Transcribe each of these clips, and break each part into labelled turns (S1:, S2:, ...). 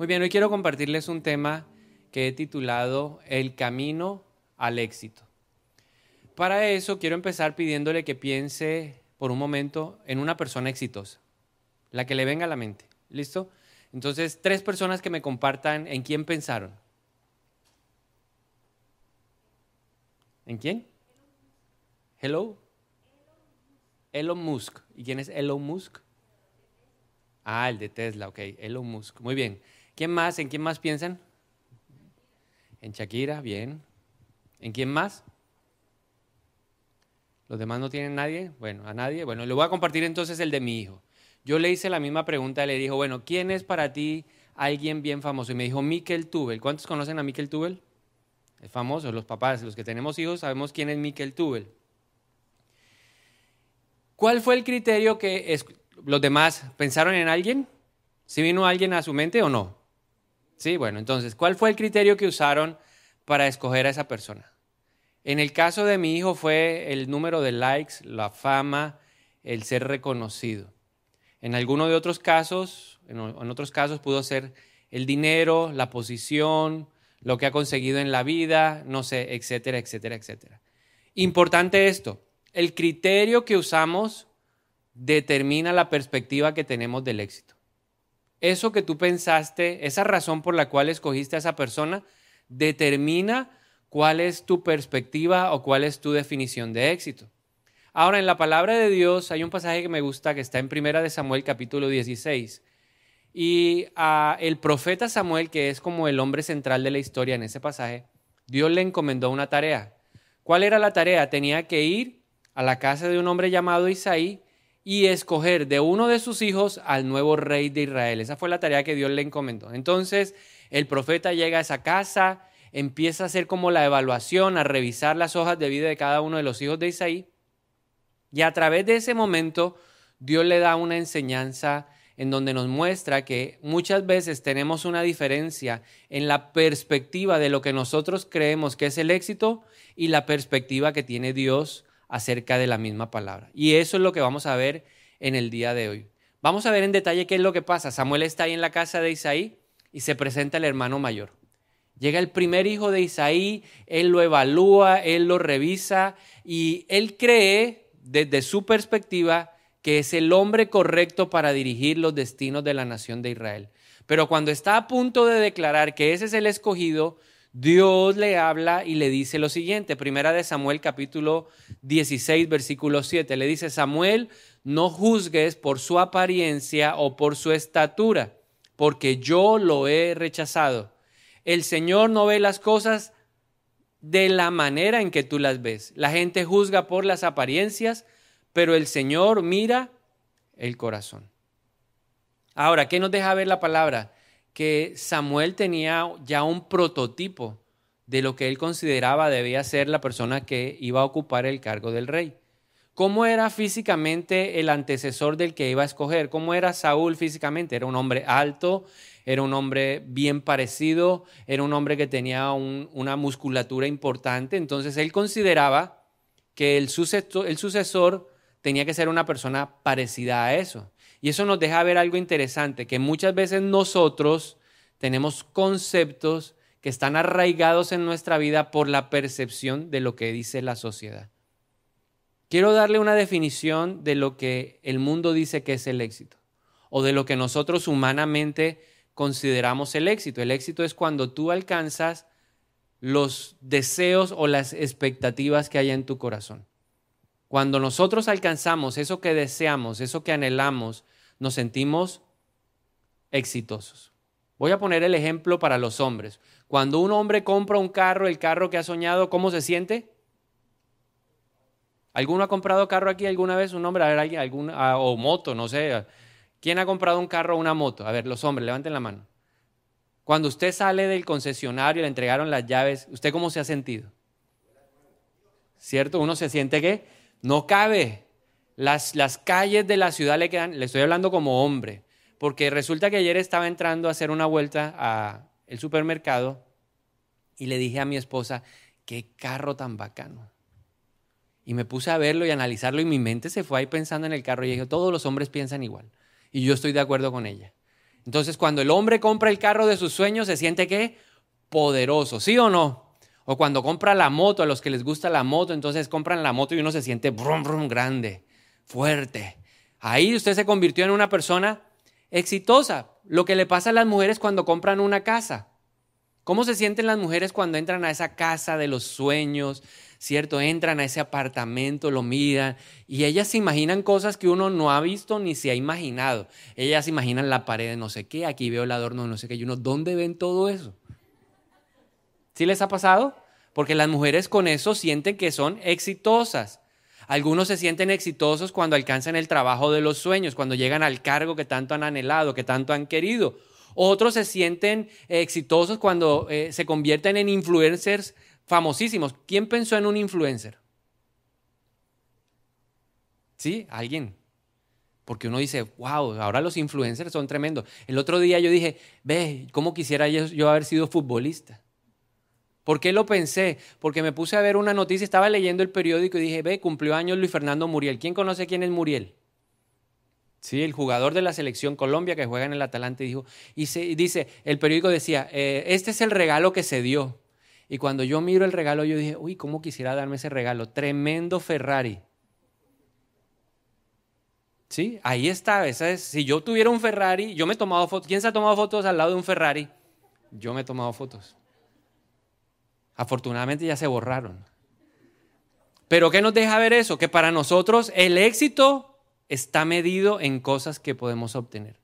S1: Muy bien, hoy quiero compartirles un tema que he titulado El camino al éxito. Para eso quiero empezar pidiéndole que piense por un momento en una persona exitosa, la que le venga a la mente. ¿Listo? Entonces, tres personas que me compartan en quién pensaron. ¿En quién? Hello. Elon Musk. ¿Y quién es Elon Musk? Ah, el de Tesla, ok. Elon Musk. Muy bien. ¿Quién más? ¿En quién más piensan? En Shakira, bien. ¿En quién más? ¿Los demás no tienen nadie? Bueno, a nadie. Bueno, le voy a compartir entonces el de mi hijo. Yo le hice la misma pregunta, le dijo, bueno, ¿quién es para ti alguien bien famoso? Y me dijo, Mikel Tubel. ¿Cuántos conocen a Mikel Tubel? Es famoso, los papás, los que tenemos hijos sabemos quién es Mikel Tubel. ¿Cuál fue el criterio que los demás pensaron en alguien? ¿Si vino alguien a su mente o no? Sí, bueno, entonces, ¿cuál fue el criterio que usaron para escoger a esa persona? En el caso de mi hijo fue el número de likes, la fama, el ser reconocido. En alguno de otros casos, en otros casos pudo ser el dinero, la posición, lo que ha conseguido en la vida, no sé, etcétera, etcétera, etcétera. Importante esto, el criterio que usamos determina la perspectiva que tenemos del éxito eso que tú pensaste, esa razón por la cual escogiste a esa persona, determina cuál es tu perspectiva o cuál es tu definición de éxito. Ahora, en la palabra de Dios hay un pasaje que me gusta que está en Primera de Samuel capítulo 16. Y a el profeta Samuel, que es como el hombre central de la historia en ese pasaje, Dios le encomendó una tarea. ¿Cuál era la tarea? Tenía que ir a la casa de un hombre llamado Isaí y escoger de uno de sus hijos al nuevo rey de Israel. Esa fue la tarea que Dios le encomendó. Entonces el profeta llega a esa casa, empieza a hacer como la evaluación, a revisar las hojas de vida de cada uno de los hijos de Isaí. Y a través de ese momento Dios le da una enseñanza en donde nos muestra que muchas veces tenemos una diferencia en la perspectiva de lo que nosotros creemos que es el éxito y la perspectiva que tiene Dios acerca de la misma palabra. Y eso es lo que vamos a ver en el día de hoy. Vamos a ver en detalle qué es lo que pasa. Samuel está ahí en la casa de Isaí y se presenta el hermano mayor. Llega el primer hijo de Isaí, él lo evalúa, él lo revisa y él cree desde su perspectiva que es el hombre correcto para dirigir los destinos de la nación de Israel. Pero cuando está a punto de declarar que ese es el escogido, Dios le habla y le dice lo siguiente, primera de Samuel capítulo 16 versículo 7, le dice, Samuel, no juzgues por su apariencia o por su estatura, porque yo lo he rechazado. El Señor no ve las cosas de la manera en que tú las ves. La gente juzga por las apariencias, pero el Señor mira el corazón. Ahora, ¿qué nos deja ver la palabra? Que Samuel tenía ya un prototipo de lo que él consideraba debía ser la persona que iba a ocupar el cargo del rey. ¿Cómo era físicamente el antecesor del que iba a escoger? ¿Cómo era Saúl físicamente? Era un hombre alto, era un hombre bien parecido, era un hombre que tenía una musculatura importante, entonces él consideraba que el sucesor, el sucesor tenía que ser una persona parecida a eso. Y eso nos deja ver algo interesante, que muchas veces nosotros tenemos conceptos que están arraigados en nuestra vida por la percepción de lo que dice la sociedad. Quiero darle una definición de lo que el mundo dice que es el éxito o de lo que nosotros humanamente consideramos el éxito. El éxito es cuando tú alcanzas los deseos o las expectativas que hay en tu corazón. Cuando nosotros alcanzamos eso que deseamos, eso que anhelamos, nos sentimos exitosos. Voy a poner el ejemplo para los hombres. Cuando un hombre compra un carro, el carro que ha soñado, ¿cómo se siente? ¿Alguno ha comprado carro aquí alguna vez? Un hombre, a ver, alguien, ah, o moto, no sé. ¿Quién ha comprado un carro o una moto? A ver, los hombres, levanten la mano. Cuando usted sale del concesionario, le entregaron las llaves, ¿usted cómo se ha sentido? ¿Cierto? Uno se siente que no cabe. Las, las calles de la ciudad le quedan, le estoy hablando como hombre, porque resulta que ayer estaba entrando a hacer una vuelta al supermercado y le dije a mi esposa, qué carro tan bacano. Y me puse a verlo y analizarlo y mi mente se fue ahí pensando en el carro y dije, todos los hombres piensan igual. Y yo estoy de acuerdo con ella. Entonces, cuando el hombre compra el carro de sus sueños, se siente que poderoso, ¿sí o no? O cuando compra la moto, a los que les gusta la moto, entonces compran la moto y uno se siente brum, brum, grande, fuerte. Ahí usted se convirtió en una persona exitosa. Lo que le pasa a las mujeres cuando compran una casa. ¿Cómo se sienten las mujeres cuando entran a esa casa de los sueños? ¿Cierto? Entran a ese apartamento, lo miran y ellas se imaginan cosas que uno no ha visto ni se ha imaginado. Ellas se imaginan la pared de no sé qué, aquí veo el adorno de no sé qué. Y uno, ¿dónde ven todo eso? ¿Sí les ha pasado? Porque las mujeres con eso sienten que son exitosas. Algunos se sienten exitosos cuando alcanzan el trabajo de los sueños, cuando llegan al cargo que tanto han anhelado, que tanto han querido. Otros se sienten exitosos cuando eh, se convierten en influencers famosísimos. ¿Quién pensó en un influencer? ¿Sí? ¿Alguien? Porque uno dice, wow, ahora los influencers son tremendos. El otro día yo dije, ve, ¿cómo quisiera yo haber sido futbolista? ¿Por qué lo pensé? Porque me puse a ver una noticia, estaba leyendo el periódico y dije, ve, cumplió años Luis Fernando Muriel. ¿Quién conoce quién es Muriel? Sí, el jugador de la selección Colombia que juega en el Atalante dijo, y, dice, el periódico decía, eh, este es el regalo que se dio. Y cuando yo miro el regalo, yo dije, uy, ¿cómo quisiera darme ese regalo? Tremendo Ferrari. Sí, ahí está. Si yo tuviera un Ferrari, yo me he tomado fotos. ¿Quién se ha tomado fotos al lado de un Ferrari? Yo me he tomado fotos. Afortunadamente ya se borraron. Pero ¿qué nos deja ver eso? Que para nosotros el éxito está medido en cosas que podemos obtener.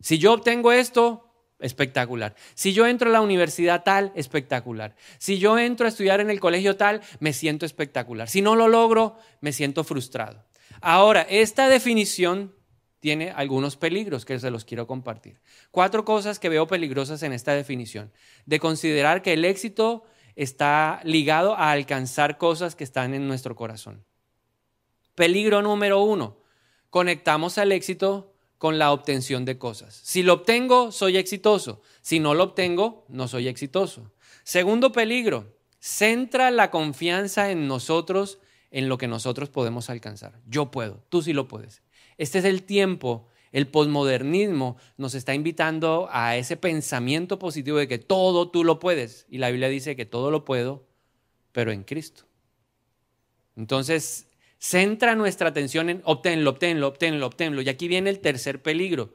S1: Si yo obtengo esto, espectacular. Si yo entro a la universidad tal, espectacular. Si yo entro a estudiar en el colegio tal, me siento espectacular. Si no lo logro, me siento frustrado. Ahora, esta definición tiene algunos peligros que se los quiero compartir. Cuatro cosas que veo peligrosas en esta definición. De considerar que el éxito está ligado a alcanzar cosas que están en nuestro corazón. Peligro número uno, conectamos al éxito con la obtención de cosas. Si lo obtengo, soy exitoso. Si no lo obtengo, no soy exitoso. Segundo peligro, centra la confianza en nosotros, en lo que nosotros podemos alcanzar. Yo puedo, tú sí lo puedes. Este es el tiempo el posmodernismo nos está invitando a ese pensamiento positivo de que todo tú lo puedes. Y la Biblia dice que todo lo puedo, pero en Cristo. Entonces, centra nuestra atención en obténlo, obténlo, obténlo, obténlo. Y aquí viene el tercer peligro.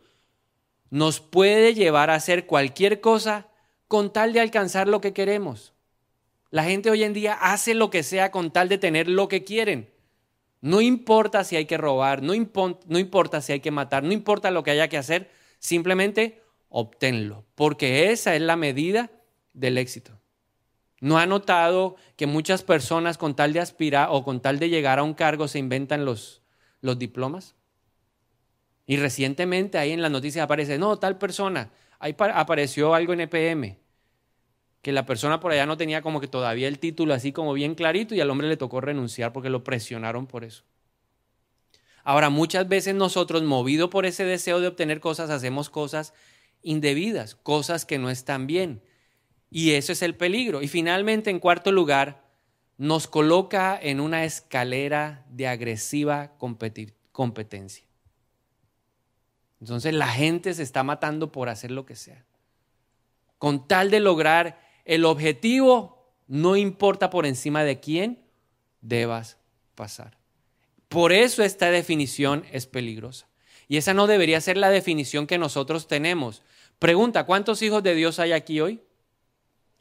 S1: Nos puede llevar a hacer cualquier cosa con tal de alcanzar lo que queremos. La gente hoy en día hace lo que sea con tal de tener lo que quieren. No importa si hay que robar, no, importa si hay que matar, no importa lo que haya que hacer, simplemente obténlo, porque esa es la medida del éxito. ¿No ha notado que muchas personas con tal de aspirar o con tal de llegar a un cargo se inventan los, los diplomas? Y recientemente ahí en las noticias aparece, no, tal persona, ahí apareció algo en EPM que la persona por allá no tenía como que todavía el título así como bien clarito y al hombre le tocó renunciar porque lo presionaron por eso. Ahora, muchas veces nosotros, movidos por ese deseo de obtener cosas, hacemos cosas indebidas, cosas que no están bien. Y eso es el peligro. Y finalmente, en cuarto lugar, nos coloca en una escalera de agresiva competencia. Entonces la gente se está matando por hacer lo que sea. Con tal de lograr el objetivo no importa por encima de quién debas pasar. Por eso esta definición es peligrosa. Y esa no debería ser la definición que nosotros tenemos. Pregunta, ¿cuántos hijos de Dios hay aquí hoy?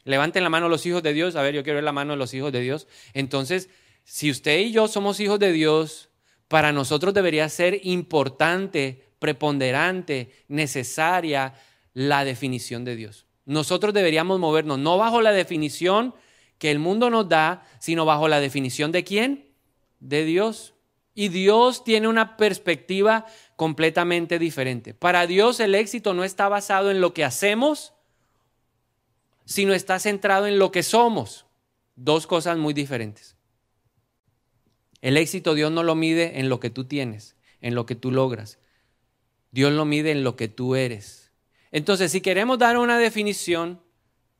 S1: Levanten la mano los hijos de Dios. A ver, yo quiero ver la mano de los hijos de Dios. Entonces, si usted y yo somos hijos de Dios, para nosotros debería ser importante, preponderante, necesaria la definición de Dios. Nosotros deberíamos movernos no bajo la definición que el mundo nos da, sino bajo la definición de quién? De Dios. Y Dios tiene una perspectiva completamente diferente. Para Dios el éxito no está basado en lo que hacemos, sino está centrado en lo que somos. Dos cosas muy diferentes. El éxito Dios no lo mide en lo que tú tienes, en lo que tú logras. Dios lo mide en lo que tú eres. Entonces, si queremos dar una definición,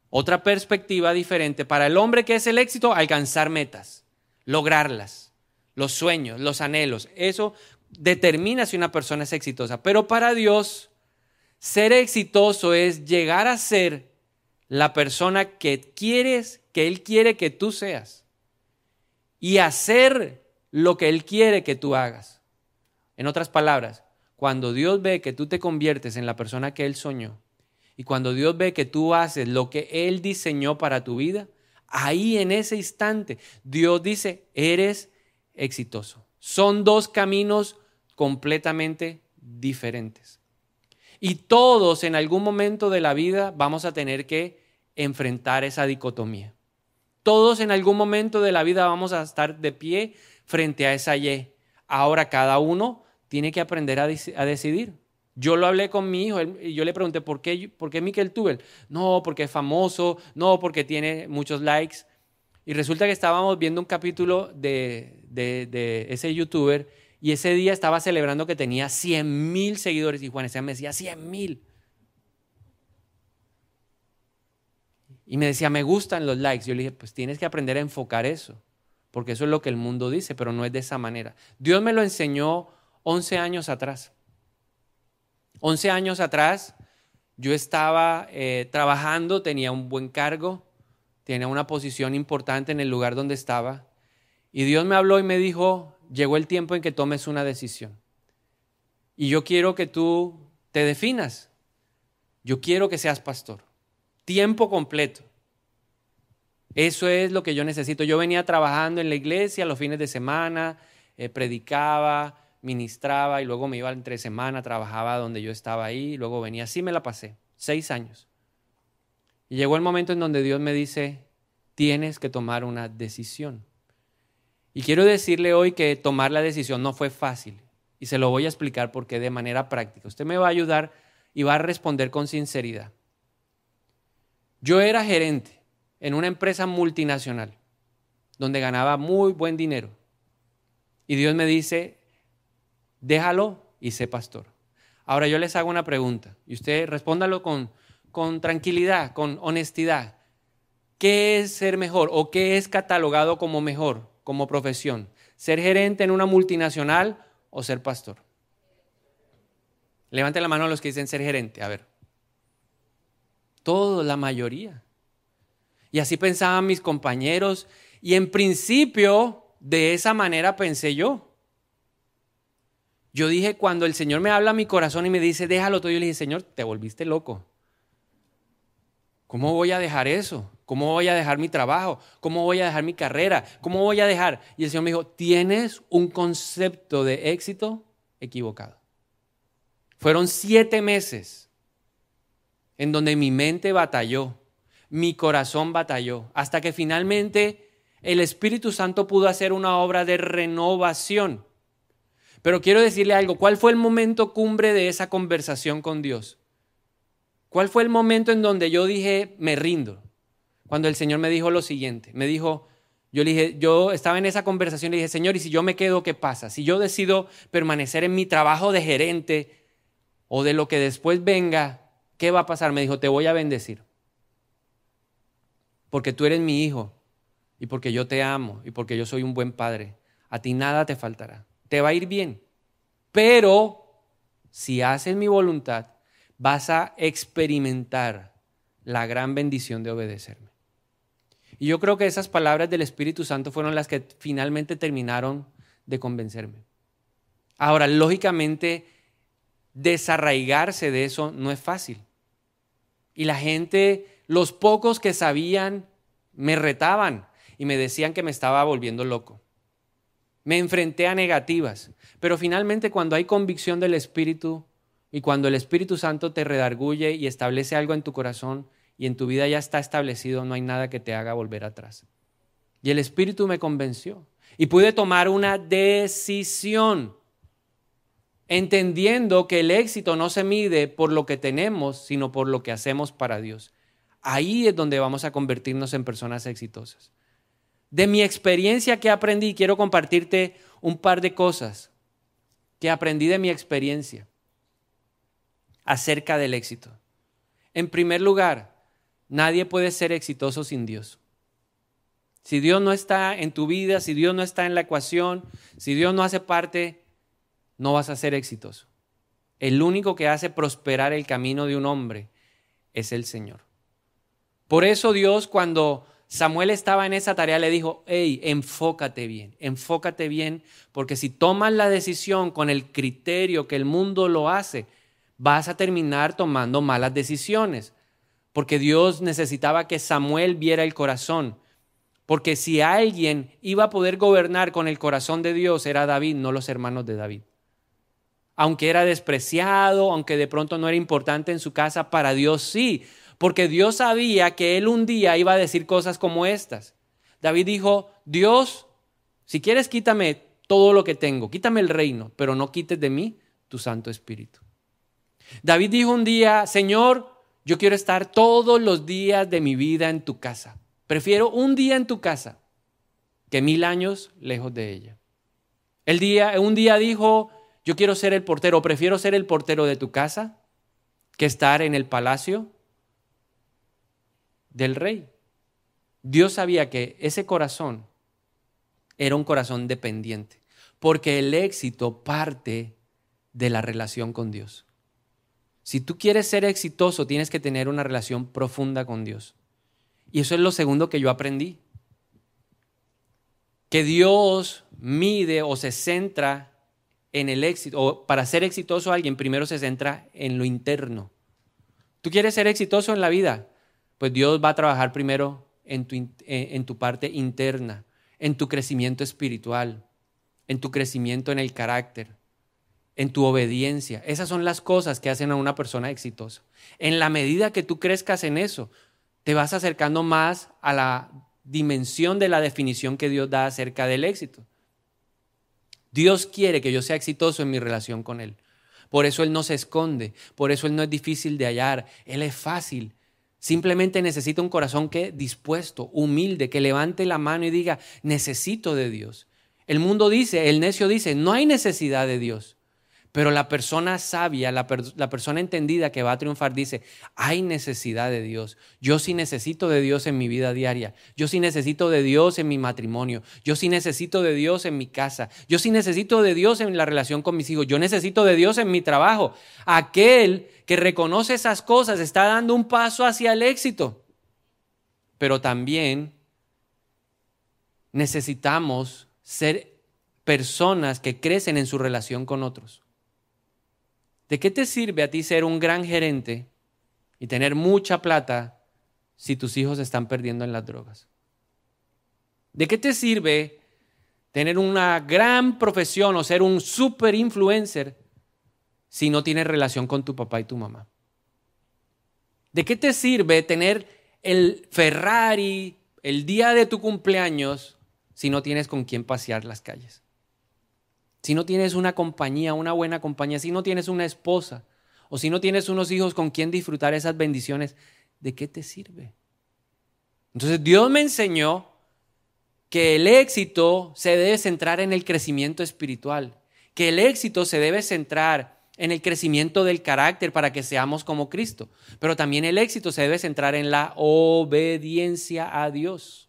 S1: otra perspectiva diferente, para el hombre que es el éxito, alcanzar metas, lograrlas, los sueños, los anhelos, eso determina si una persona es exitosa. Pero para Dios, Ser exitoso es llegar a ser la persona que quieres, que Él quiere que tú seas. Y hacer lo que Él quiere que tú hagas. En otras palabras, cuando Dios ve que tú te conviertes en la persona que Él soñó, y cuando Dios ve que tú haces lo que Él diseñó para tu vida, ahí en ese instante Dios dice, eres exitoso. Son dos caminos completamente diferentes. Y todos en algún momento de la vida vamos a tener que enfrentar esa dicotomía. Todos en algún momento de la vida vamos a estar de pie frente a esa Y. Ahora cada uno tiene que aprender a, decidir. Yo lo hablé con mi hijo y yo le pregunté, ¿por qué, ¿por qué Miquel Tubel? No, porque es famoso, no, porque tiene muchos likes. Y resulta que estábamos viendo un capítulo de, ese youtuber y ese día estaba celebrando que tenía 100 mil seguidores y Juan Esteban me decía 100 mil. Y me decía, me gustan los likes. Yo le dije, pues tienes que aprender a enfocar eso, porque eso es lo que el mundo dice, pero no es de esa manera. Dios me lo enseñó 11 años atrás. 11 años atrás yo estaba eh, trabajando, tenía un buen cargo, tenía una posición importante en el lugar donde estaba. Y Dios me habló y me dijo, llegó el tiempo en que tomes una decisión. Y yo quiero que tú te definas. Yo quiero que seas pastor. Tiempo completo. Eso es lo que yo necesito. Yo venía trabajando en la iglesia los fines de semana, eh, predicaba, ministraba y luego me iba entre semana, trabajaba donde yo estaba ahí, luego venía. Así me la pasé, seis años. Y llegó el momento en donde Dios me dice, tienes que tomar una decisión. Y quiero decirle hoy que tomar la decisión no fue fácil. Y se lo voy a explicar porque de manera práctica. Usted me va a ayudar y va a responder con sinceridad. Yo era gerente en una empresa multinacional donde ganaba muy buen dinero. Y Dios me dice, déjalo y sé pastor. Ahora yo les hago una pregunta y usted respóndalo con, con tranquilidad, con honestidad. ¿Qué es ser mejor o qué es catalogado como mejor, como profesión? ¿Ser gerente en una multinacional o ser pastor? Levante la mano a los que dicen ser gerente, a ver. Todo, la mayoría. Y así pensaban mis compañeros y en principio de esa manera pensé yo. Yo dije, cuando el Señor me habla a mi corazón y me dice, déjalo todo, yo le dije, Señor, te volviste loco. ¿Cómo voy a dejar eso? ¿Cómo voy a dejar mi trabajo? ¿Cómo voy a dejar mi carrera? ¿Cómo voy a dejar? Y el Señor me dijo, tienes un concepto de éxito equivocado. Fueron siete meses en donde mi mente batalló, mi corazón batalló, hasta que finalmente el Espíritu Santo pudo hacer una obra de renovación. Pero quiero decirle algo, ¿cuál fue el momento cumbre de esa conversación con Dios? ¿Cuál fue el momento en donde yo dije, me rindo? Cuando el Señor me dijo lo siguiente, me dijo, yo le dije, yo estaba en esa conversación y dije, Señor, ¿y si yo me quedo, qué pasa? Si yo decido permanecer en mi trabajo de gerente o de lo que después venga, ¿qué va a pasar? Me dijo, te voy a bendecir. Porque tú eres mi hijo y porque yo te amo y porque yo soy un buen padre. A ti nada te faltará te va a ir bien. Pero si haces mi voluntad, vas a experimentar la gran bendición de obedecerme. Y yo creo que esas palabras del Espíritu Santo fueron las que finalmente terminaron de convencerme. Ahora, lógicamente, desarraigarse de eso no es fácil. Y la gente, los pocos que sabían, me retaban y me decían que me estaba volviendo loco. Me enfrenté a negativas. Pero finalmente cuando hay convicción del Espíritu y cuando el Espíritu Santo te redarguye y establece algo en tu corazón y en tu vida ya está establecido, no hay nada que te haga volver atrás. Y el Espíritu me convenció. Y pude tomar una decisión, entendiendo que el éxito no se mide por lo que tenemos, sino por lo que hacemos para Dios. Ahí es donde vamos a convertirnos en personas exitosas. De mi experiencia que aprendí, quiero compartirte un par de cosas que aprendí de mi experiencia acerca del éxito. En primer lugar, nadie puede ser exitoso sin Dios. Si Dios no está en tu vida, si Dios no está en la ecuación, si Dios no hace parte, no vas a ser exitoso. El único que hace prosperar el camino de un hombre es el Señor. Por eso Dios cuando Samuel estaba en esa tarea le dijo, hey, enfócate bien, enfócate bien, porque si tomas la decisión con el criterio que el mundo lo hace, vas a terminar tomando malas decisiones, porque Dios necesitaba que Samuel viera el corazón, porque si alguien iba a poder gobernar con el corazón de Dios era David, no los hermanos de David. Aunque era despreciado, aunque de pronto no era importante en su casa, para Dios sí, porque Dios sabía que él un día iba a decir cosas como estas. David dijo, Dios, si quieres quítame todo lo que tengo, quítame el reino, pero no quites de mí tu Santo Espíritu. David dijo un día, Señor, yo quiero estar todos los días de mi vida en tu casa. Prefiero un día en tu casa que mil años lejos de ella. El día, un día dijo, yo quiero ser el portero, prefiero ser el portero de tu casa que estar en el palacio del rey. Dios sabía que ese corazón era un corazón dependiente, porque el éxito parte de la relación con Dios. Si tú quieres ser exitoso, tienes que tener una relación profunda con Dios. Y eso es lo segundo que yo aprendí. Que Dios mide o se centra en el éxito, o para ser exitoso alguien, primero se centra en lo interno. Tú quieres ser exitoso en la vida, pues Dios va a trabajar primero en tu, en tu parte interna, en tu crecimiento espiritual, en tu crecimiento en el carácter, en tu obediencia. Esas son las cosas que hacen a una persona exitosa. En la medida que tú crezcas en eso, te vas acercando más a la dimensión de la definición que Dios da acerca del éxito. Dios quiere que yo sea exitoso en mi relación con Él. Por eso Él no se esconde, por eso Él no es difícil de hallar, Él es fácil. Simplemente necesita un corazón que dispuesto, humilde, que levante la mano y diga, necesito de Dios. El mundo dice, el necio dice, no hay necesidad de Dios. Pero la persona sabia, la, persona entendida que va a triunfar dice, hay necesidad de Dios. Yo sí necesito de Dios en mi vida diaria. Yo sí necesito de Dios en mi matrimonio. Yo sí necesito de Dios en mi casa. Yo sí necesito de Dios en la relación con mis hijos. Yo necesito de Dios en mi trabajo. Aquel que reconoce esas cosas está dando un paso hacia el éxito. Pero también necesitamos ser personas que crecen en su relación con otros. ¿De qué te sirve a ti ser un gran gerente y tener mucha plata si tus hijos están perdiendo en las drogas? ¿De qué te sirve tener una gran profesión o ser un super influencer si no tienes relación con tu papá y tu mamá? ¿De qué te sirve tener el Ferrari el día de tu cumpleaños si no tienes con quién pasear las calles? Si no tienes una compañía, una buena compañía, si no tienes una esposa o si no tienes unos hijos con quien disfrutar esas bendiciones, ¿de qué te sirve? Entonces Dios me enseñó que el éxito se debe centrar en el crecimiento espiritual, que el éxito se debe centrar en el crecimiento del carácter para que seamos como Cristo, pero también el éxito se debe centrar en la obediencia a Dios.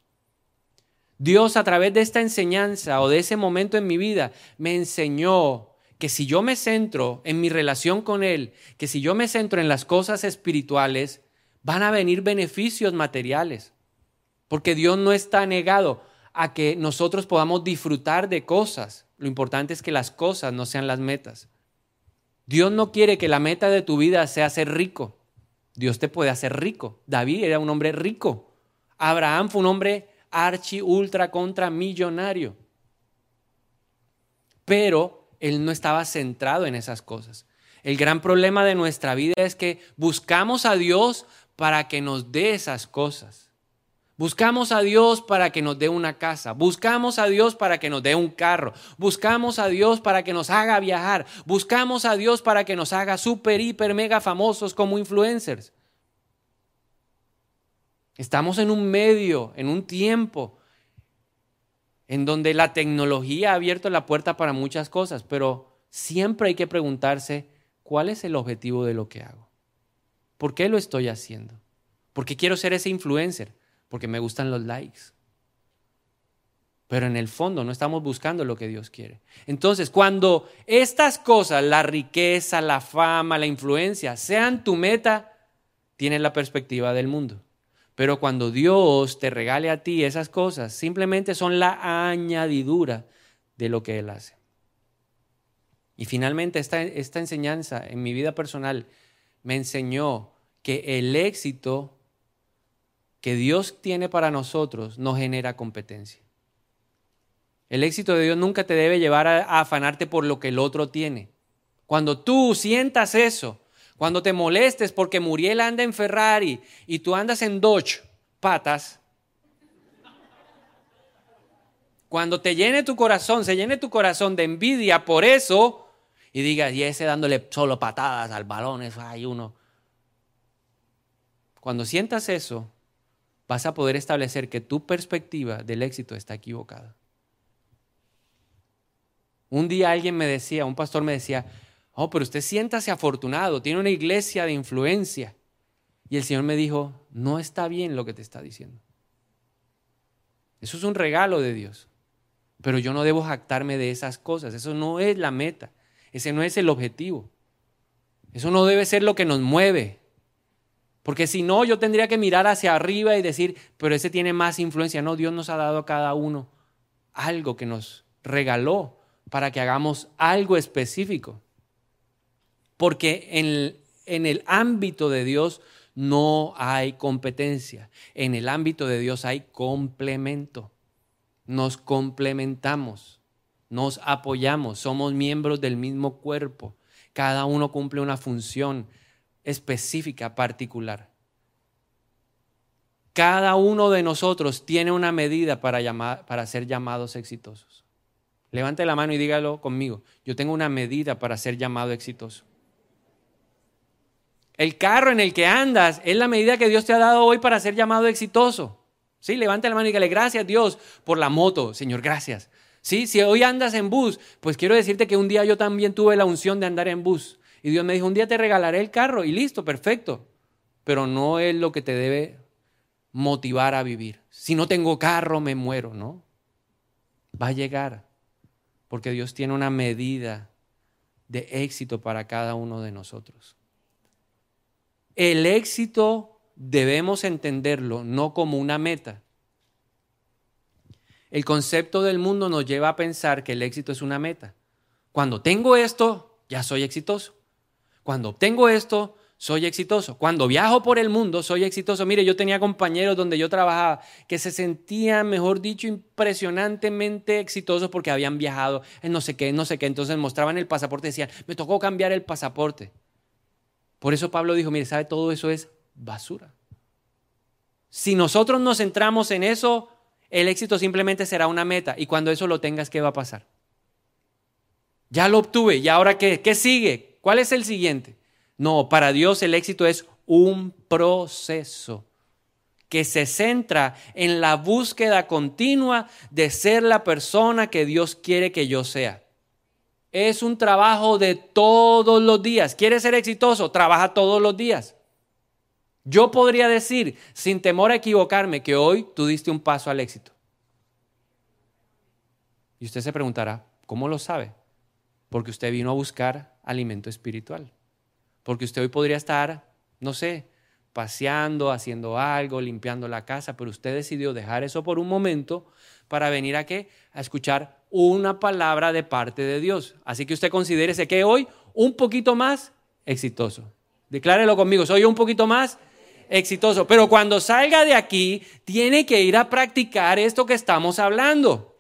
S1: Dios a través de esta enseñanza o de ese momento en mi vida me enseñó que si yo me centro en mi relación con Él, que si yo me centro en las cosas espirituales, van a venir beneficios materiales. Porque Dios no está negado a que nosotros podamos disfrutar de cosas. Lo importante es que las cosas no sean las metas. Dios no quiere que la meta de tu vida sea ser rico. Dios te puede hacer rico. David era un hombre rico. Abraham fue un hombre archi, ultra, contra millonario. Pero él no estaba centrado en esas cosas. El gran problema de nuestra vida es que buscamos a Dios para que nos dé esas cosas. Buscamos a Dios para que nos dé una casa. Buscamos a Dios para que nos dé un carro. Buscamos a Dios para que nos haga viajar. Buscamos a Dios para que nos haga super, hiper, mega famosos como influencers. Estamos en un medio, en un tiempo en donde la tecnología ha abierto la puerta para muchas cosas, pero siempre hay que preguntarse cuál es el objetivo de lo que hago. ¿Por qué lo estoy haciendo? ¿Por qué quiero ser ese influencer? Porque me gustan los likes. pero en el fondo no estamos buscando lo que Dios quiere. Entonces, cuando estas cosas, la riqueza, la fama, la influencia, sean tu meta, tienes la perspectiva del mundo. Pero cuando Dios te regale a ti esas cosas, simplemente son la añadidura de lo que Él hace. Y finalmente esta, esta enseñanza en mi vida personal me enseñó que el éxito que Dios tiene para nosotros no genera competencia. El éxito de Dios nunca te debe llevar a, afanarte por lo que el otro tiene. Cuando tú sientas eso, cuando te molestes porque Muriel anda en Ferrari y tú andas en Dodge, patas, cuando te llene tu corazón, se llene tu corazón de envidia por eso, y digas, y ese dándole solo patadas al balón, eso hay uno. Cuando sientas eso, vas a poder establecer que tu perspectiva del éxito está equivocada. Un día alguien me decía, un pastor me decía, oh, pero usted siéntase afortunado, tiene una iglesia de influencia. Y el Señor me dijo, no está bien lo que te está diciendo. Eso es un regalo de Dios. Pero yo no debo jactarme de esas cosas. Eso no es la meta. Ese no es el objetivo. Eso no debe ser lo que nos mueve. Porque si no, yo tendría que mirar hacia arriba y decir, pero ese tiene más influencia. No, Dios nos ha dado a cada uno algo que nos regaló para que hagamos algo específico. Porque en, el ámbito de Dios no hay competencia. En el ámbito de Dios hay complemento. Nos complementamos, nos apoyamos, somos miembros del mismo cuerpo. Cada uno cumple una función específica, particular. Cada uno de nosotros tiene una medida para, para ser llamados exitosos. Levante la mano y dígalo conmigo. Yo tengo una medida para ser llamado exitoso. El carro en el que andas es la medida que Dios te ha dado hoy para ser llamado exitoso. Sí, levante la mano y dígale gracias Dios por la moto, Señor, gracias. Sí, si hoy andas en bus, pues quiero decirte que un día yo también tuve la unción de andar en bus. Y Dios me dijo, un día te regalaré el carro y listo, perfecto. Pero no es lo que te debe motivar a vivir. Si no tengo carro, me muero, ¿no? Va a llegar porque Dios tiene una medida de éxito para cada uno de nosotros. El éxito debemos entenderlo no como una meta. El concepto del mundo nos lleva a pensar que el éxito es una meta. Cuando tengo esto, ya soy exitoso. Cuando obtengo esto, soy exitoso. Cuando viajo por el mundo, soy exitoso. Mire, yo tenía compañeros donde yo trabajaba que se sentían, mejor dicho, impresionantemente exitosos porque habían viajado en no sé qué, no sé qué. Entonces mostraban el pasaporte y decían, me tocó cambiar el pasaporte. Por eso Pablo dijo, mire, ¿sabe? Todo eso es basura. Si nosotros nos centramos en eso, el éxito simplemente será una meta. Y cuando eso lo tengas, ¿qué va a pasar? Ya lo obtuve. ¿Y ahora qué? ¿Qué sigue? ¿Cuál es el siguiente? No, para Dios el éxito es un proceso que se centra en la búsqueda continua de ser la persona que Dios quiere que yo sea. Es un trabajo de todos los días. ¿Quieres ser exitoso? Trabaja todos los días. Yo podría decir, sin temor a equivocarme, que hoy tú diste un paso al éxito. Y usted se preguntará, ¿cómo lo sabe? Porque usted vino a buscar alimento espiritual. Porque usted hoy podría estar, no sé, paseando, haciendo algo, limpiando la casa, pero usted decidió dejar eso por un momento para venir a qué? A escuchar una palabra de parte de Dios. Así que usted considérese que hoy un poquito más exitoso. Declárelo conmigo, soy un poquito más exitoso. Pero cuando salga de aquí, tiene que ir a practicar esto que estamos hablando.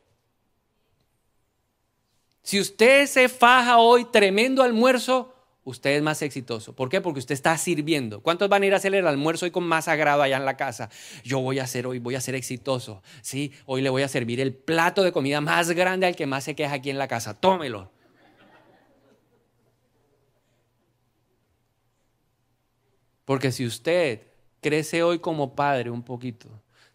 S1: Si usted se faja hoy tremendo almuerzo, usted es más exitoso. ¿Por qué? Porque usted está sirviendo. ¿Cuántos van a ir a hacer el almuerzo hoy con más agrado allá en la casa? Yo voy a hacer hoy, voy a ser exitoso. Sí, hoy le voy a servir el plato de comida más grande al que más se queja aquí en la casa. Tómelo. Porque si usted crece hoy como padre un poquito,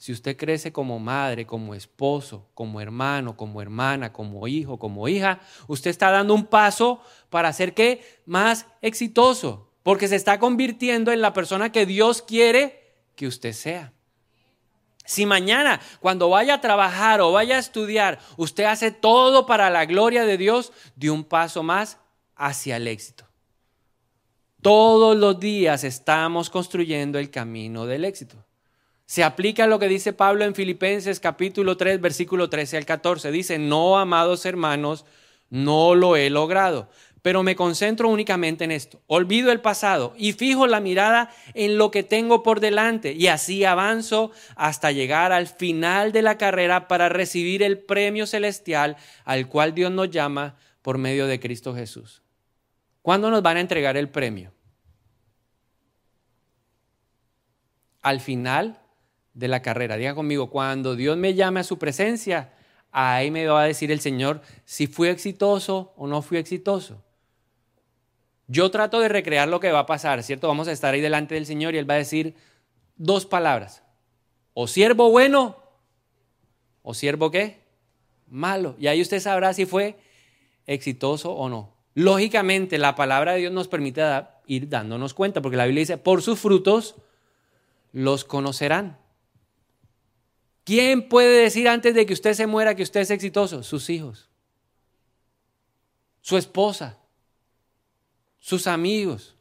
S1: si usted crece como madre, como esposo, como hermano, como hermana, como hijo, como hija, usted está dando un paso para ser qué? Más exitoso, porque se está convirtiendo en la persona que Dios quiere que usted sea. Si mañana, cuando vaya a trabajar o vaya a estudiar, usted hace todo para la gloria de Dios, de un paso más hacia el éxito. Todos los días estamos construyendo el camino del éxito. Se aplica lo que dice Pablo en Filipenses capítulo 3, versículo 13 al 14. Dice, no, amados hermanos, no lo he logrado, pero me concentro únicamente en esto. Olvido el pasado y fijo la mirada en lo que tengo por delante y así avanzo hasta llegar al final de la carrera para recibir el premio celestial al cual Dios nos llama por medio de Cristo Jesús. ¿Cuándo nos van a entregar el premio? Al final de la carrera. Diga conmigo, cuando Dios me llame a su presencia, ahí me va a decir el Señor si fui exitoso o no fui exitoso. Yo trato de recrear lo que va a pasar, ¿cierto? Vamos a estar ahí delante del Señor y Él va a decir dos palabras. O siervo bueno o siervo qué? Malo. Y ahí usted sabrá si fue exitoso o no. Lógicamente, la palabra de Dios nos permite ir dándonos cuenta, porque la Biblia dice, por sus frutos los conocerán. ¿Quién puede decir antes de que usted se muera que usted es exitoso? Sus hijos, su esposa, sus amigos,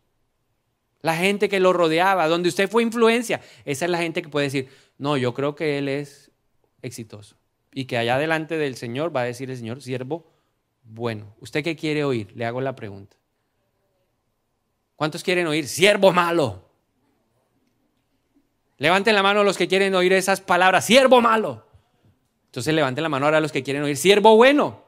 S1: la gente que lo rodeaba, donde usted fue influencia. Esa es la gente que puede decir, no, yo creo que él es exitoso. Y que allá delante del Señor va a decir el Señor, siervo, bueno, ¿usted qué quiere oír? Le hago la pregunta. ¿Cuántos quieren oír? Siervo malo. Levanten la mano los que quieren oír esas palabras, siervo malo. Entonces levanten la mano ahora los que quieren oír, siervo bueno.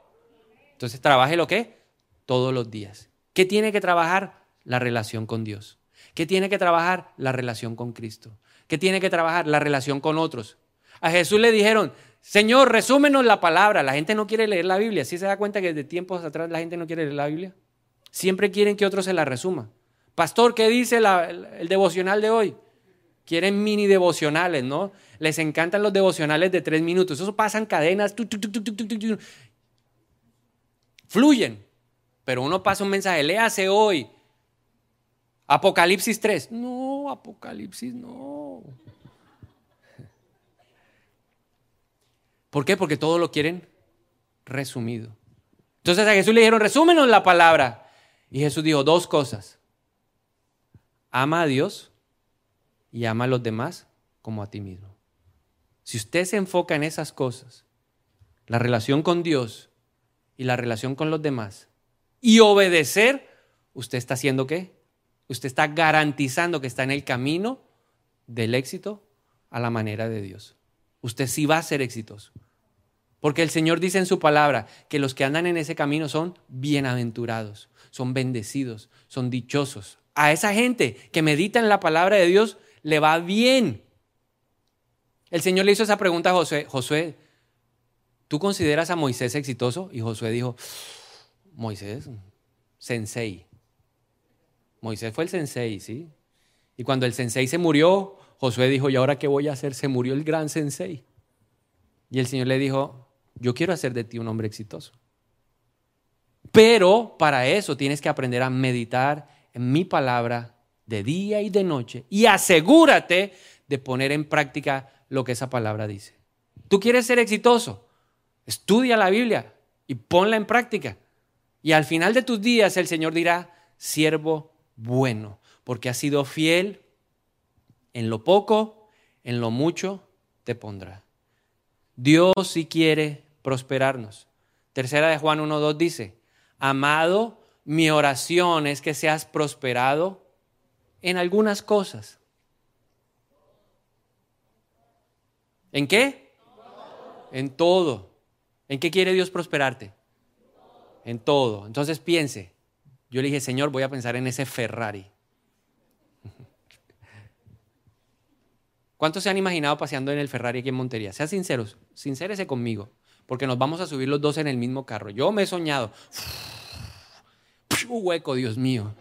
S1: Entonces trabaje lo que? Todos los días. ¿Qué tiene que trabajar? La relación con Dios. ¿Qué tiene que trabajar? La relación con Cristo. ¿Qué tiene que trabajar? La relación con otros. A Jesús le dijeron, Señor, resúmenos la palabra. La gente no quiere leer la Biblia. ¿Sí se da cuenta que desde tiempos atrás la gente no quiere leer la Biblia? Siempre quieren que otro se la resuma. Pastor, ¿qué dice el devocional de hoy? Quieren mini devocionales, ¿no? Les encantan los devocionales de tres minutos. Eso pasan cadenas. fluyen. Pero uno pasa un mensaje, léase hoy. Apocalipsis 3. No, Apocalipsis no. ¿Por qué? Porque todo lo quieren resumido. Entonces a Jesús le dijeron, resúmenos la palabra. Y Jesús dijo dos cosas. Ama a Dios y ama a los demás como a ti mismo. Si usted se enfoca en esas cosas, la relación con Dios y la relación con los demás, y obedecer, usted está haciendo qué? Usted está garantizando que está en el camino del éxito a la manera de Dios. Usted sí va a ser exitoso. Porque el Señor dice en su palabra que los que andan en ese camino son bienaventurados, son bendecidos, son dichosos. A esa gente que medita en la palabra de Dios, le va bien. El Señor le hizo esa pregunta a Josué, Josué, ¿tú consideras a Moisés exitoso? Y Josué dijo, Moisés, sensei. Moisés fue el sensei, ¿sí? Y cuando el sensei se murió, Josué dijo, ¿y ahora qué voy a hacer? Se murió el gran sensei. Y el Señor le dijo, yo quiero hacer de ti un hombre exitoso. Pero para eso tienes que aprender a meditar en mi palabra de día y de noche y asegúrate de poner en práctica lo que esa palabra dice. ¿Tú quieres ser exitoso? Estudia la Biblia y ponla en práctica. Y al final de tus días el Señor dirá, siervo bueno, porque has sido fiel en lo poco, en lo mucho te pondrá. Dios si quiere prosperarnos. Tercera de Juan 1.2 dice, amado, mi oración es que seas prosperado en algunas cosas. ¿En qué? En todo. ¿En qué quiere Dios prosperarte? En todo. Entonces piense. Yo le dije, Señor, voy a pensar en ese Ferrari. ¿Cuántos se han imaginado paseando en el Ferrari aquí en Montería? Sean sinceros, sincérese conmigo, porque nos vamos a subir los dos en el mismo carro. Yo me he soñado. Un hueco, Dios mío.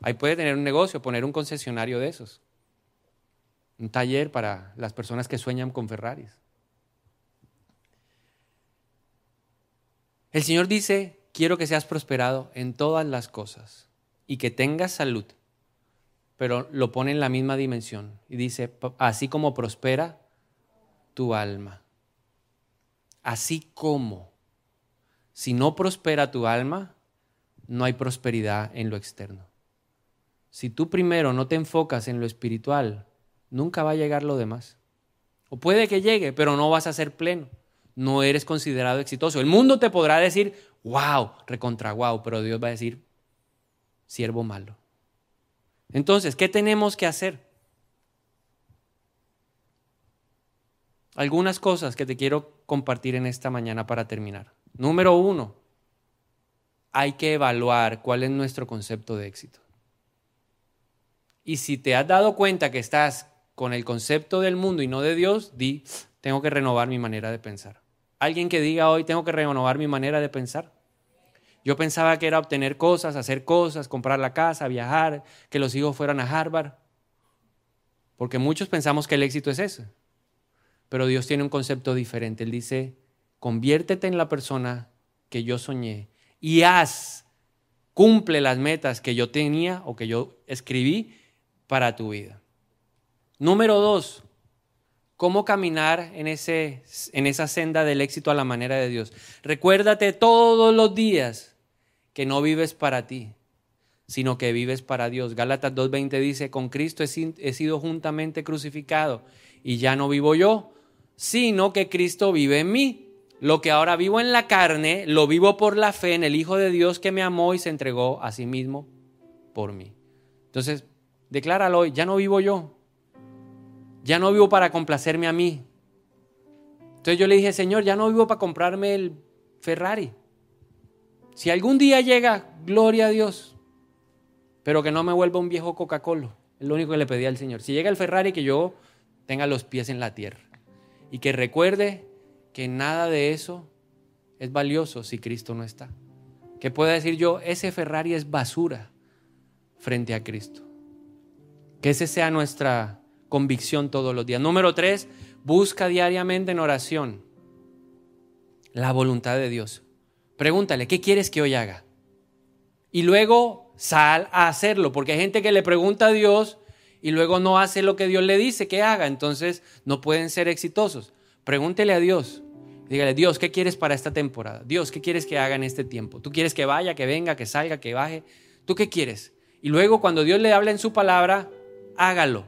S1: Ahí puede tener un negocio, poner un concesionario de esos. Un taller para las personas que sueñan con Ferraris. El Señor dice, quiero que seas prosperado en todas las cosas y que tengas salud, pero lo pone en la misma dimensión y dice, así como prospera tu alma. Así como, si no prospera tu alma, no hay prosperidad en lo externo. Si tú primero no te enfocas en lo espiritual, nunca va a llegar lo demás. O puede que llegue, pero no vas a ser pleno. No eres considerado exitoso. El mundo te podrá decir, wow, recontra wow, pero Dios va a decir, siervo malo. Entonces, ¿qué tenemos que hacer? Algunas cosas que te quiero compartir en esta mañana para terminar. Número uno, hay que evaluar cuál es nuestro concepto de éxito. Y si te has dado cuenta que estás con el concepto del mundo y no de Dios, di, tengo que renovar mi manera de pensar. Alguien que diga hoy, tengo que renovar mi manera de pensar. Yo pensaba que era obtener cosas, hacer cosas, comprar la casa, viajar, que los hijos fueran a Harvard. Porque muchos pensamos que el éxito es ese. Pero Dios tiene un concepto diferente. Él dice, conviértete en la persona que yo soñé y haz, cumple las metas que yo tenía o que yo escribí para tu vida. Número dos, cómo caminar en, ese, en esa senda del éxito a la manera de Dios. Recuérdate todos los días que no vives para ti, sino que vives para Dios. Gálatas 2.20 dice, con Cristo he sido juntamente crucificado y ya no vivo yo, sino que Cristo vive en mí. Lo que ahora vivo en la carne, lo vivo por la fe en el Hijo de Dios que me amó y se entregó a sí mismo por mí. Entonces, Decláralo hoy, ya no vivo yo. Ya no vivo para complacerme a mí. Entonces yo le dije, Señor, ya no vivo para comprarme el Ferrari. Si algún día llega, gloria a Dios. Pero que no me vuelva un viejo Coca-Cola. Es lo único que le pedí al Señor. Si llega el Ferrari, que yo tenga los pies en la tierra. Y que recuerde que nada de eso es valioso si Cristo no está. Que pueda decir yo, ese Ferrari es basura frente a Cristo. Que esa sea nuestra convicción todos los días. Número tres, busca diariamente en oración la voluntad de Dios. Pregúntale, ¿qué quieres que hoy haga? Y luego sal a hacerlo, porque hay gente que le pregunta a Dios y luego no hace lo que Dios le dice que haga, entonces no pueden ser exitosos. Pregúntele a Dios. Dígale, Dios, ¿qué quieres para esta temporada? Dios, ¿qué quieres que haga en este tiempo? ¿Tú quieres que vaya, que venga, que salga, que baje? ¿Tú qué quieres? Y luego cuando Dios le habla en su palabra, hágalo.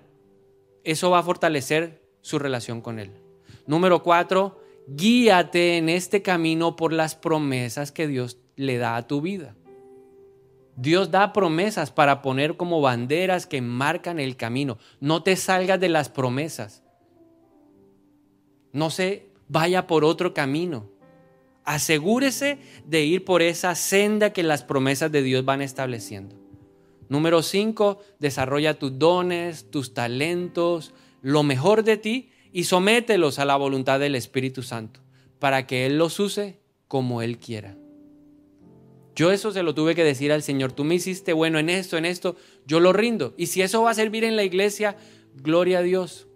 S1: Eso va a fortalecer su relación con Él. Número cuatro, guíate en este camino por las promesas que Dios le da a tu vida. Dios da promesas para poner como banderas que marcan el camino. No te salgas de las promesas. No se vaya por otro camino. Asegúrese de ir por esa senda que las promesas de Dios van estableciendo. Número cinco, desarrolla tus dones, tus talentos, lo mejor de ti y somételos a la voluntad del Espíritu Santo para que Él los use como Él quiera. Yo eso se lo tuve que decir al Señor. Tú me hiciste bueno en esto, en esto, yo lo rindo. Y si eso va a servir en la iglesia, gloria a Dios.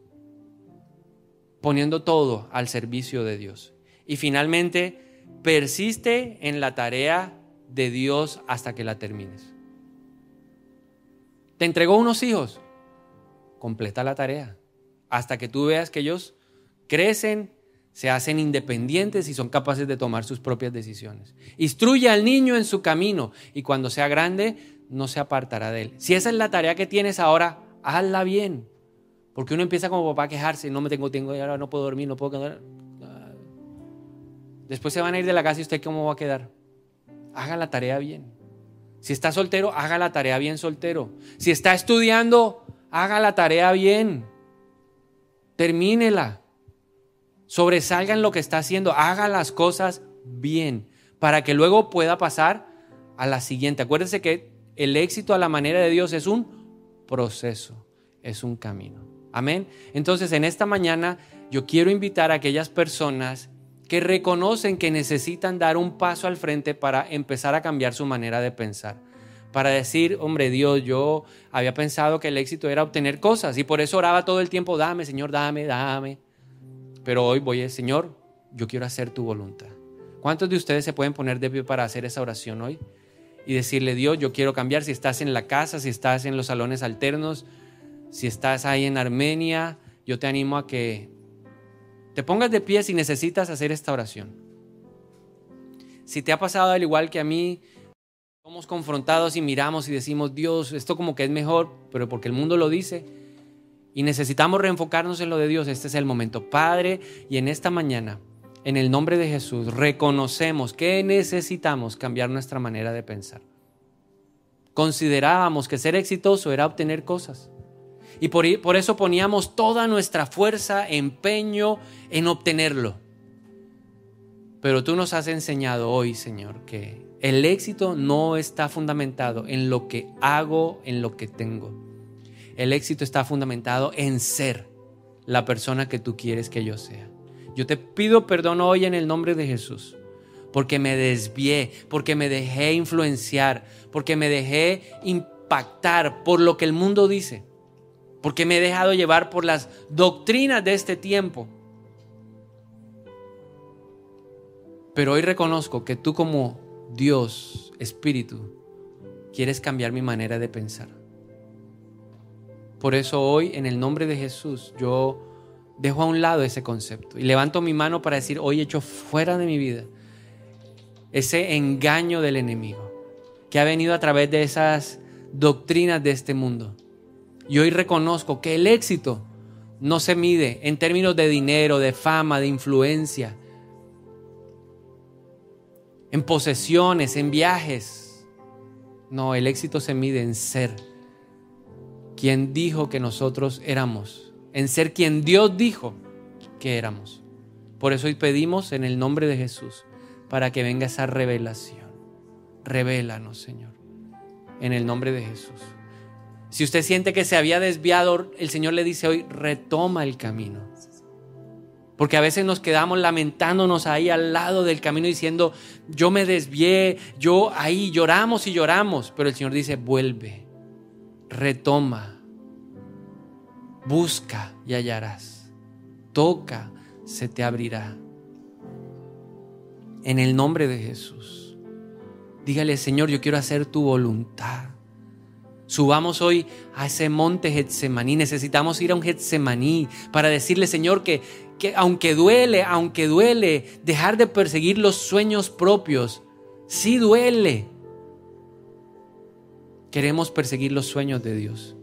S1: Poniendo todo al servicio de Dios. Y finalmente, persiste en la tarea de Dios hasta que la termines. Te entregó unos hijos. Completa la tarea. Hasta que tú veas que ellos crecen, se hacen independientes y son capaces de tomar sus propias decisiones. Instruye al niño en su camino y cuando sea grande no se apartará de él. Si esa es la tarea que tienes ahora, hazla bien. Porque uno empieza como papá a quejarse, no me tengo tiempo, ahora no puedo dormir, no puedo Después se van a ir de la casa y usted cómo va a quedar. Haga la tarea bien. Si está soltero, haga la tarea bien soltero. Si está estudiando, haga la tarea bien. Termínela. Sobresalga en lo que está haciendo. Haga las cosas bien para que luego pueda pasar a la siguiente. Acuérdense que el éxito a la manera de Dios es un proceso, es un camino. Amén. Entonces, en esta mañana yo quiero invitar a aquellas personas que reconocen que necesitan dar un paso al frente para empezar a cambiar su manera de pensar. Para decir, hombre Dios, yo había pensado que el éxito era obtener cosas y por eso oraba todo el tiempo, dame Señor, dame, dame. Pero hoy voy, Señor, yo quiero hacer tu voluntad. ¿Cuántos de ustedes se pueden poner de pie para hacer esa oración hoy? y decirle, Dios, yo quiero cambiar. Si estás en la casa, si estás en los salones alternos, si estás ahí en Armenia, yo te animo a que te pongas de pie si necesitas hacer esta oración. Si te ha pasado al igual que a mí, somos confrontados y miramos y decimos, Dios, esto como que es mejor, pero porque el mundo lo dice. Y necesitamos reenfocarnos en lo de Dios. Este es el momento. Padre, y en esta mañana en el nombre de Jesús, reconocemos que necesitamos cambiar nuestra manera de pensar. Considerábamos que ser exitoso era obtener cosas. Y por, por, eso poníamos toda nuestra fuerza, empeño en obtenerlo. Pero tú nos has enseñado hoy, Señor, que el éxito no está fundamentado en lo que hago, en lo que tengo. El éxito está fundamentado en ser la persona que tú quieres que yo sea. Yo te pido perdón hoy en el nombre de Jesús, porque me desvié, porque me dejé influenciar, porque me dejé impactar por lo que el mundo dice, porque me he dejado llevar por las doctrinas de este tiempo. Pero hoy reconozco que tú como Dios, Espíritu, quieres cambiar mi manera de pensar. Por eso hoy, en el nombre de Jesús, yo dejo a un lado ese concepto y levanto mi mano para decir, hoy echo fuera de mi vida ese engaño del enemigo que ha venido a través de esas doctrinas de este mundo. Y hoy reconozco que el éxito no se mide en términos de dinero, de fama, de influencia, en posesiones, en viajes. No, el éxito se mide en ser quien dijo que nosotros éramos en ser quien Dios dijo que éramos. Por eso hoy pedimos en el nombre de Jesús para que venga esa revelación. Revélanos, Señor, en el nombre de Jesús. Si usted siente que se había desviado, el Señor le dice hoy, retoma el camino. Porque a veces nos quedamos lamentándonos ahí al lado del camino diciendo, yo me desvié, yo ahí lloramos y lloramos. Pero el Señor dice, vuelve, retoma, Busca y hallarás. Toca, se te abrirá. En el nombre de Jesús. Dígale, Señor, yo quiero hacer tu voluntad. Subamos hoy a ese monte Getsemaní. Necesitamos ir a un Getsemaní para decirle, Señor, que, que aunque duele, aunque duele, dejar de perseguir los sueños propios, sí duele. Queremos perseguir los sueños de Dios.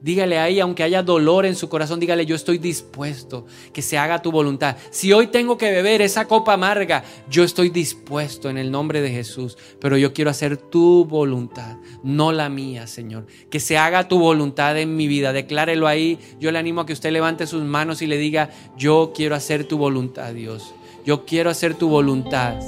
S1: Dígale a ella, aunque haya dolor en su corazón, dígale, yo estoy dispuesto, que se haga tu voluntad. Si hoy tengo que beber esa copa amarga, yo estoy dispuesto en el nombre de Jesús, pero yo quiero hacer tu voluntad, no la mía, Señor. Que se haga tu voluntad en mi vida. Declárelo ahí. Yo le animo a que usted levante sus manos y le diga, yo quiero hacer tu voluntad, Dios. Yo quiero hacer tu voluntad.